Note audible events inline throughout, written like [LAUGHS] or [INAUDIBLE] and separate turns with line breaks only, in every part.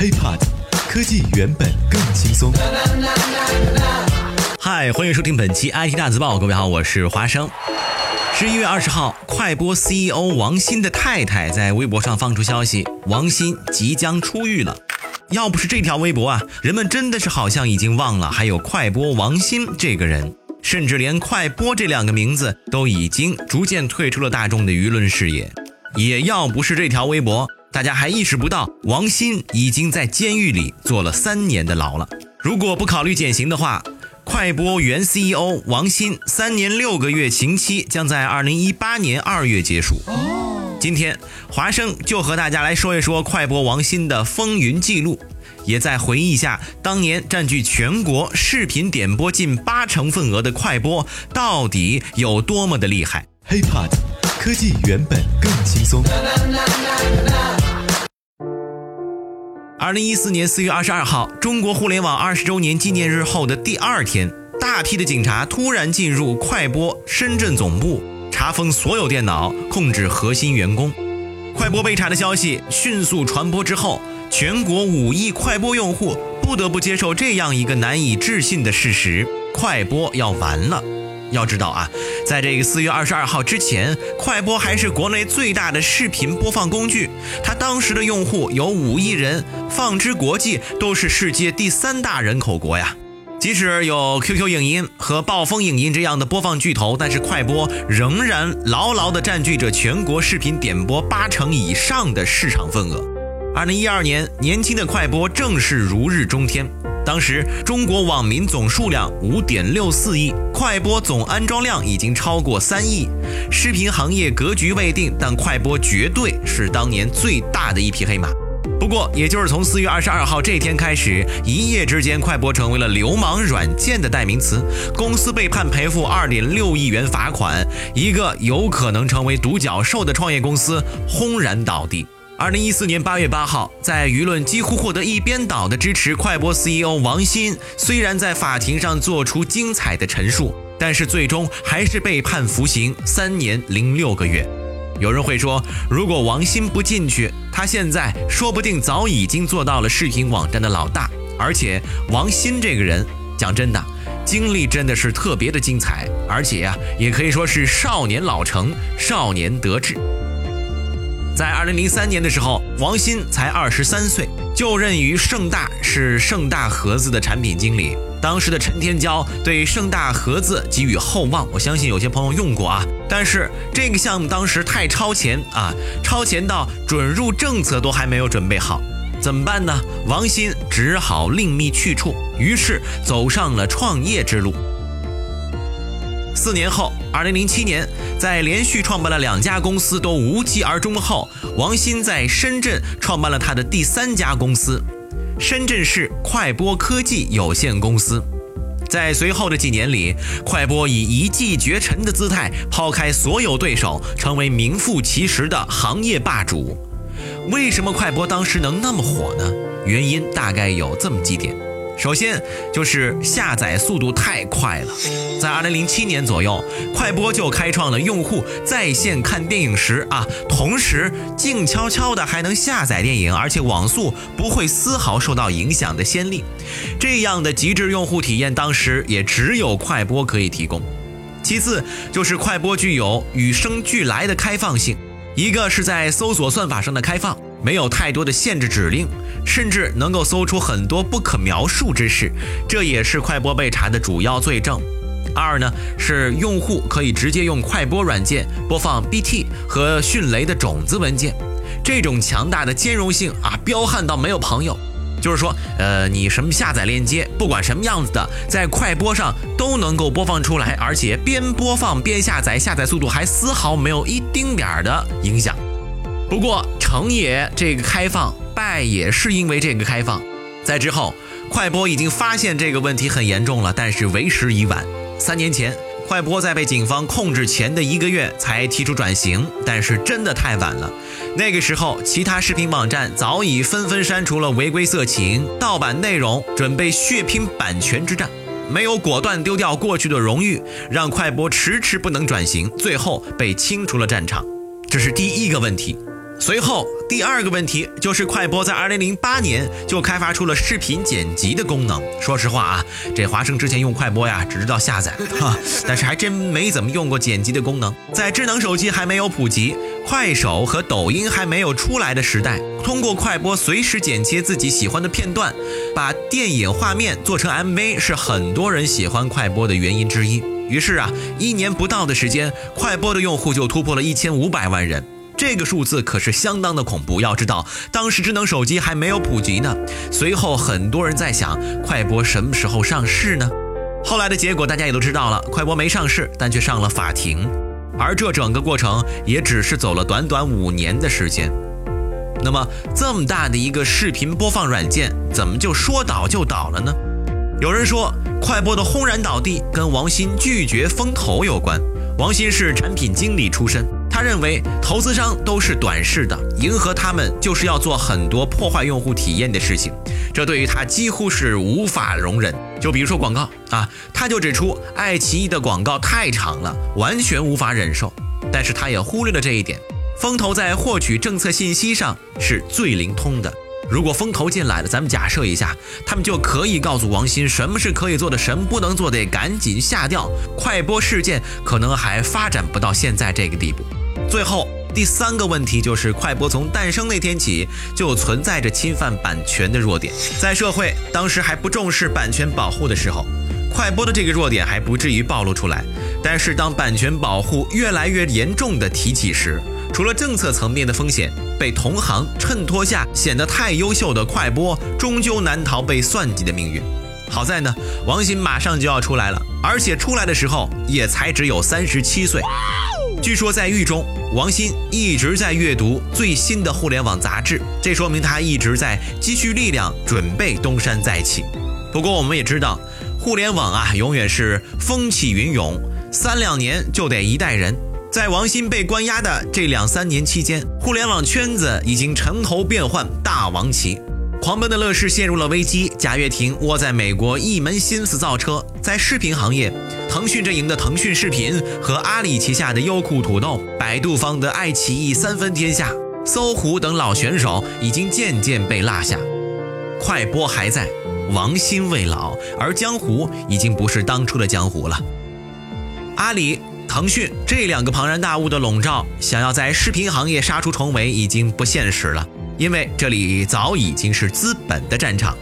HiPod，科技原本更轻松。
嗨，欢迎收听本期 IT 大字报，各位好，我是华生。十一月二十号，快播 CEO 王鑫的太太在微博上放出消息，王鑫即将出狱了。要不是这条微博啊，人们真的是好像已经忘了还有快播王鑫这个人，甚至连快播这两个名字都已经逐渐退出了大众的舆论视野。也要不是这条微博，大家还意识不到王鑫已经在监狱里坐了三年的牢了。如果不考虑减刑的话，快播原 CEO 王鑫三年六个月刑期将在二零一八年二月结束。今天华生就和大家来说一说快播王鑫的风云记录，也再回忆一下当年占据全国视频点播近八成份额的快播到底有多么的厉害。
HiPod，科技原本更轻松。
二零一四年四月二十二号，中国互联网二十周年纪念日后的第二天，大批的警察突然进入快播深圳总部。查封所有电脑，控制核心员工。快播被查的消息迅速传播之后，全国五亿快播用户不得不接受这样一个难以置信的事实：快播要完了。要知道啊，在这个四月二十二号之前，快播还是国内最大的视频播放工具，它当时的用户有五亿人，放之国际都是世界第三大人口国呀。即使有 QQ 影音和暴风影音这样的播放巨头，但是快播仍然牢牢地占据着全国视频点播八成以上的市场份额。二零一二年，年轻的快播正是如日中天。当时中国网民总数量五点六四亿，快播总安装量已经超过三亿。视频行业格局未定，但快播绝对是当年最大的一匹黑马。不过，也就是从四月二十二号这天开始，一夜之间，快播成为了流氓软件的代名词。公司被判赔付二点六亿元罚款，一个有可能成为独角兽的创业公司轰然倒地。二零一四年八月八号，在舆论几乎获得一边倒的支持，快播 CEO 王鑫虽然在法庭上做出精彩的陈述，但是最终还是被判服刑三年零六个月。有人会说，如果王鑫不进去，他现在说不定早已经做到了视频网站的老大。而且王鑫这个人，讲真的，经历真的是特别的精彩，而且呀，也可以说是少年老成，少年得志。在二零零三年的时候，王鑫才二十三岁，就任于盛大，是盛大盒子的产品经理。当时的陈天骄对盛大盒子给予厚望，我相信有些朋友用过啊。但是这个项目当时太超前啊，超前到准入政策都还没有准备好，怎么办呢？王鑫只好另觅去处，于是走上了创业之路。四年后，二零零七年，在连续创办了两家公司都无疾而终后，王鑫在深圳创办了他的第三家公司。深圳市快播科技有限公司，在随后的几年里，快播以一骑绝尘的姿态抛开所有对手，成为名副其实的行业霸主。为什么快播当时能那么火呢？原因大概有这么几点。首先就是下载速度太快了，在二零零七年左右，快播就开创了用户在线看电影时啊，同时静悄悄的还能下载电影，而且网速不会丝毫受到影响的先例。这样的极致用户体验，当时也只有快播可以提供。其次就是快播具有与生俱来的开放性，一个是在搜索算法上的开放。没有太多的限制指令，甚至能够搜出很多不可描述之事，这也是快播被查的主要罪证。二呢是用户可以直接用快播软件播放 BT 和迅雷的种子文件，这种强大的兼容性啊，彪悍到没有朋友。就是说，呃，你什么下载链接，不管什么样子的，在快播上都能够播放出来，而且边播放边下载，下载速度还丝毫没有一丁点儿的影响。不过成也这个开放，败也是因为这个开放。在之后，快播已经发现这个问题很严重了，但是为时已晚。三年前，快播在被警方控制前的一个月才提出转型，但是真的太晚了。那个时候，其他视频网站早已纷纷删除了违规色情、盗版内容，准备血拼版权之战。没有果断丢掉过去的荣誉，让快播迟迟不能转型，最后被清除了战场。这是第一个问题。随后，第二个问题就是快播在2008年就开发出了视频剪辑的功能。说实话啊，这华生之前用快播呀，只知道下载 [LAUGHS] 哈，但是还真没怎么用过剪辑的功能。在智能手机还没有普及，快手和抖音还没有出来的时代，通过快播随时剪切自己喜欢的片段，把电影画面做成 MV，是很多人喜欢快播的原因之一。于是啊，一年不到的时间，快播的用户就突破了一千五百万人。这个数字可是相当的恐怖。要知道，当时智能手机还没有普及呢。随后，很多人在想，快播什么时候上市呢？后来的结果大家也都知道了，快播没上市，但却上了法庭。而这整个过程也只是走了短短五年的时间。那么，这么大的一个视频播放软件，怎么就说倒就倒了呢？有人说，快播的轰然倒地跟王鑫拒绝风投有关。王鑫是产品经理出身。他认为投资商都是短视的，迎合他们就是要做很多破坏用户体验的事情，这对于他几乎是无法容忍。就比如说广告啊，他就指出爱奇艺的广告太长了，完全无法忍受。但是他也忽略了这一点，风投在获取政策信息上是最灵通的。如果风投进来了，咱们假设一下，他们就可以告诉王鑫什么是可以做的，什么不能做的，赶紧下掉。快播事件可能还发展不到现在这个地步。最后第三个问题就是，快播从诞生那天起就存在着侵犯版权的弱点，在社会当时还不重视版权保护的时候，快播的这个弱点还不至于暴露出来。但是当版权保护越来越严重的提起时，除了政策层面的风险，被同行衬托下显得太优秀的快播，终究难逃被算计的命运。好在呢，王鑫马上就要出来了，而且出来的时候也才只有三十七岁。据说在狱中，王鑫一直在阅读最新的互联网杂志，这说明他一直在积蓄力量，准备东山再起。不过我们也知道，互联网啊，永远是风起云涌，三两年就得一代人。在王鑫被关押的这两三年期间，互联网圈子已经城头变幻，大王旗。狂奔的乐视陷入了危机，贾跃亭窝在美国一门心思造车。在视频行业，腾讯阵营的腾讯视频和阿里旗下的优酷土豆，百度方的爱奇艺三分天下，搜狐等老选手已经渐渐被落下。快播还在，王心未老，而江湖已经不是当初的江湖了。阿里、腾讯这两个庞然大物的笼罩，想要在视频行业杀出重围，已经不现实了。因为这里早已经是资本的战场，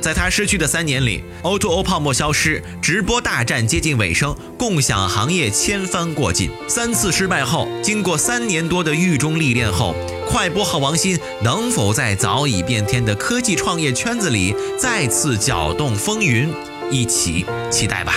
在他失去的三年里，O2O 泡沫消失，直播大战接近尾声，共享行业千帆过尽。三次失败后，经过三年多的狱中历练后，快播和王鑫能否在早已变天的科技创业圈子里再次搅动风云？一起期待吧。